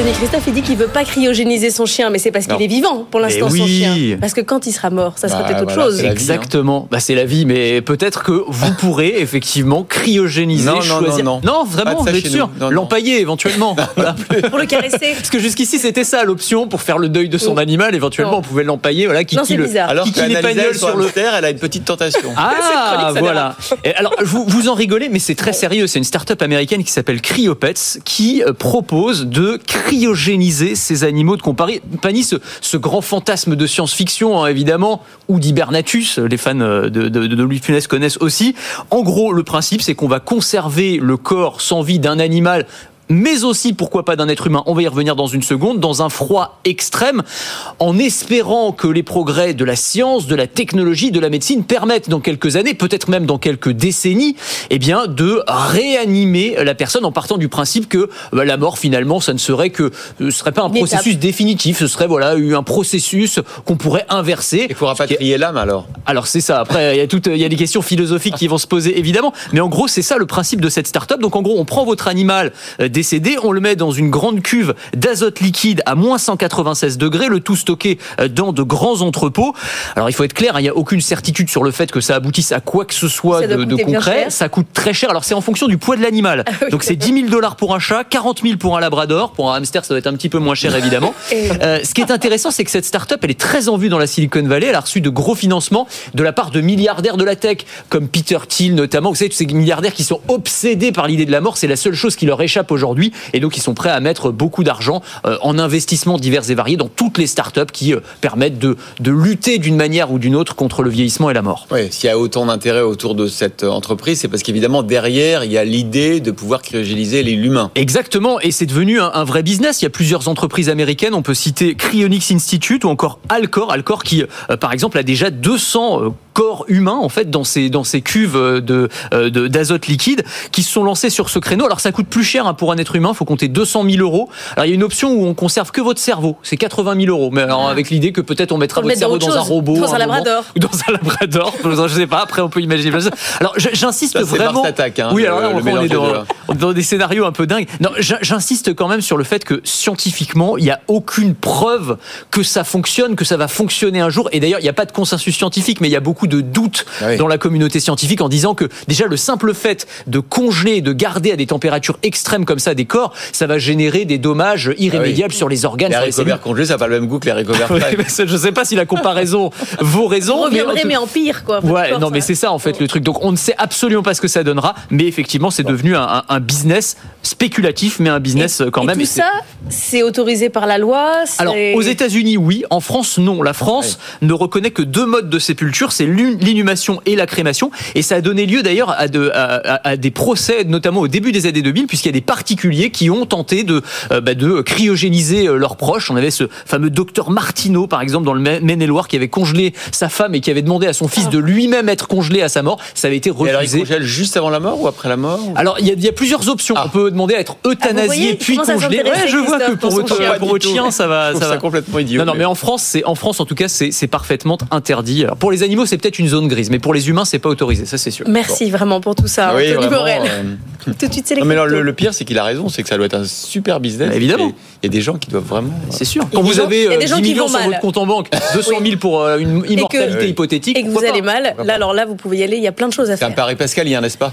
Anthony Christophe, il dit qu'il veut pas cryogéniser son chien, mais c'est parce qu'il Non. est vivant pour l'instant son chien. Parce que quand il sera mort, ça sera Bah, peut-être autre voilà, chose. hein. Exactement. Bah, c'est la vie, mais peut-être que vous pourrez effectivement cryogéniser, Non, non, choisir. non, non. vraiment, vous êtes sûr. Non, non. L'empailler éventuellement. Voilà. Pour le caresser. Parce que jusqu'ici, c'était ça l'option pour faire le deuil de son Oui. animal. Éventuellement, Non. on pouvait l'empailler. Voilà, qui Non, c'est le, bizarre. Alors elle, sur sur le hamster, elle a une petite tentation. Ah, voilà. Et alors, vous, vous en rigolez, mais c'est très sérieux. C'est une start-up américaine qui s'appelle Cryopets qui euh, propose de cryogéniser ces animaux de compagnie. Ce, ce grand fantasme de science-fiction, hein, évidemment, ou d'Hibernatus, les fans euh, de, de, Louis Funès connaissent aussi. En gros, le principe, c'est qu'on va conserver le corps sans vie d'un animal mais aussi pourquoi pas d'un être humain, on va y revenir dans une seconde, dans un froid extrême, en espérant que les progrès de la science, de la technologie, de la médecine permettent dans quelques années, peut-être même dans quelques décennies, eh bien, de réanimer la personne en partant du principe que bah, la mort finalement, ça ne serait que, ce serait pas un processus définitif, ce serait voilà un processus qu'on pourrait inverser. Il faut rapatrier l'âme alors. Alors c'est ça. Après, il y a toutes, il y a des questions philosophiques qui vont se poser évidemment, mais en gros c'est ça le principe de cette start-up. Donc en gros, on prend votre animal euh, décédé, on le met dans une grande cuve d'azote liquide à moins 196 degrés, le tout stocké euh, dans de grands entrepôts. Alors il faut être clair, hein, il n'y a aucune certitude sur le fait que ça aboutisse à quoi que ce soit de, concret. Ça coûte très cher. Alors c'est en fonction du poids de l'animal. oui. Donc c'est 10 000 dollars pour un chat, 40 000 pour un labrador, pour un hamster ça doit être un petit peu moins cher évidemment. Euh, ce qui est intéressant, c'est que cette start-up, elle est très en vue dans la Silicon Valley. Elle a reçu de gros financements de la part de milliardaires de la tech, comme Peter Thiel notamment. Vous savez, tous ces milliardaires qui sont obsédés par l'idée de la mort, c'est la seule chose qui leur échappe aujourd'hui. Et donc, ils sont prêts à mettre beaucoup d'argent euh, en investissements divers et variés dans toutes les start-up qui euh, permettent de, de lutter d'une manière ou d'une autre contre le vieillissement et la mort. Oui, s'il y a autant d'intérêt autour de cette euh, entreprise, c'est parce qu'évidemment, derrière, il y a l'idée de pouvoir cryogéniser les- l'humain. Exactement, et c'est devenu un, un vrai business. Il y a plusieurs entreprises américaines. On peut citer Cryonics Institute ou encore Alcor. Alcor qui, par exemple, a déjà 200 euh, corps humains en fait dans ces dans ces cuves euh, de euh, de- d'azote liquide qui se sont lancés sur ce créneau. Alors ça coûte plus cher hein, pour un être humain. Faut compter 200 000 euros. Alors il y a une option où on conserve que votre cerveau. C'est 80 000 euros. Mais alors avec l'idée que peut-être on mettra le votre cerveau dans dans un robot, dans un moment. labrador. ou dans un labrador. Je sais pas. Après on peut imaginer. Alors j'insiste vraiment. Attack, hein, oui, le- alors là le on, on mélange est dans. Dans des scénarios un peu dingues. Non, j'in- j'insiste quand même sur le fait que scientifiquement, il n'y a aucune preuve que ça fonctionne, que ça va fonctionner un jour. Et d'ailleurs, il n'y a pas de consensus scientifique, mais il y a beaucoup de doutes Ah oui. dans la communauté scientifique en disant que déjà le simple fait de congeler de garder à des températures extrêmes comme ça des corps, ça va générer des dommages irrémédiables sur les organes. Les sur les congelés, ça n'a pas le même goût que les je sais pas si la comparaison vaut On raison. mais en reviendrait, tout- mais en pire, quoi. Ouais, non, mais c'est ça en fait le truc. Donc on ne sait absolument pas ce que ça donnera, mais effectivement c'est devenu un, un- un business spéculatif, mais un business euh, quand Et même. tout Et c'est- ça, c'est autorisé par la loi. Alors, aux États-Unis, oui. En France, non. La France ne reconnaît que deux modes de sépulture, c'est l'in- l'inhumation et la crémation. Et ça a donné lieu d'ailleurs à, de- à- à- à des procès, notamment au début des années 2000, puisqu'il y a des particuliers qui ont tenté de, euh, bah, de cryogéniser euh, leurs proches. On avait ce fameux docteur Martineau, par exemple, dans le Ma- Maine-et-Loire, qui avait congelé sa femme et qui avait demandé à son fils de lui-même être congelé à sa mort. Ça avait été Et alors, ils refusé. congèlent juste avant la mort ou après la mort Alors, il y, a- il y a plusieurs options. Ah. On peut demander à être Ah, euthanasié voyez, il puis congelé. Ouais, je vois que pour votre, chien. pour votre chien, ça va, ça va. complètement idiot. Non, non, mais en France, c'est en France en tout cas, c'est parfaitement interdit. Alors, pour les animaux, c'est peut-être une zone grise, mais pour les humains, c'est pas autorisé. Ça, c'est sûr. Merci vraiment pour tout ça, Oui, Anthony vraiment, Morel. euh, Tout de suite, c'est les Non, mais alors, cryptos. le, le pire, c'est qu'il a raison, c'est que ça doit être un super business. Évidemment. Et Il y a des gens qui doivent vraiment. C'est sûr. Quand vous avez il y a euh, des gens 10 qui millions sur votre compte en banque, 200 000 pour euh, une immortalité que- hypothétique, Et que vous allez mal, là, alors là, vous pouvez y aller, il y a plein de choses à C'est un faire. pari pascalien, n'est-ce pas?